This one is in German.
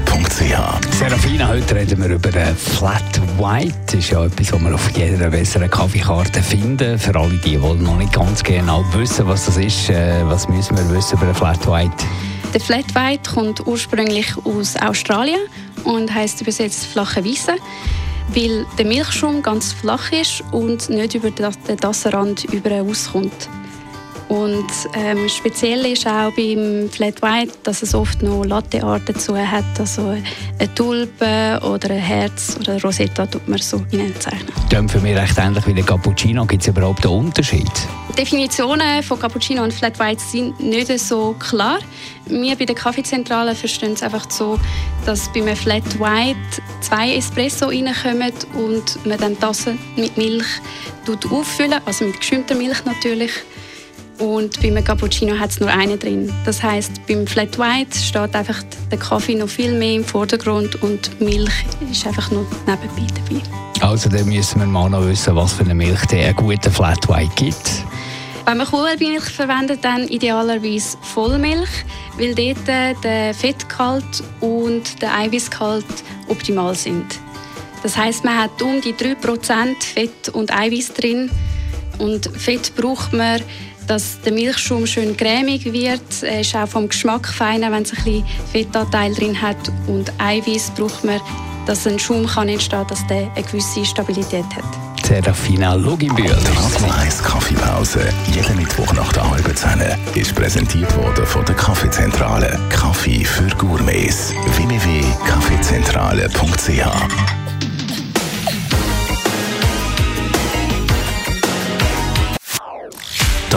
www.kaffeezentrale.ch Serafina, heute reden wir über Flat White. Das ist ja etwas, was man auf jeder besseren Kaffeekarte finden. Für alle, die, die noch nicht ganz genau wissen, was das ist, äh, was müssen wir wissen über Flat White? Der Flat White kommt ursprünglich aus Australien und heißt übersetzt flache Weisse, weil der Milchschaum ganz flach ist und nicht über den Tassenrand über auskommt. Und ähm, speziell ist auch beim Flat White, dass es oft noch Lattearten dazu hat, also eine Tulpe oder ein Herz oder eine Rosetta tut man so zeichnen. Klingt für mich recht ähnlich wie der Cappuccino. Gibt es überhaupt einen Unterschied? Definitionen von Cappuccino und Flat White sind nicht so klar. Wir bei der Kaffeezentrale verstehen es einfach so, dass bei einem Flat White zwei Espresso reinkommen und man dann die Tasse mit Milch auffüllen, also mit geschäumter Milch natürlich und beim Cappuccino hat es nur einen drin. Das heißt, beim Flat White steht einfach der Kaffee noch viel mehr im Vordergrund und Milch ist einfach nur nebenbei dabei. Also dann müssen wir mal noch wissen, was für eine Milch der einen guten Flat White gibt. Wenn man Kuhmilch verwendet, dann idealerweise Vollmilch, weil dort der Fettgehalt und der Eiweißgehalt optimal sind. Das heißt, man hat um die 3% Fett und Eiweiß drin und Fett braucht man dass der Milchschaum schön cremig wird. Er ist auch vom Geschmack feiner, wenn es ein bisschen Fettanteil drin hat. Und Eiweiß braucht man, dass ein Schaum kann entstehen kann, dass der eine gewisse Stabilität hat. Serafina Luginbühl. Die Radio 1 Kaffeepause, jeden Mittwoch nach der halben Zehn, ist präsentiert worden von der Kaffeezentrale. Kaffee für Gourmets. www.kaffeezentrale.ch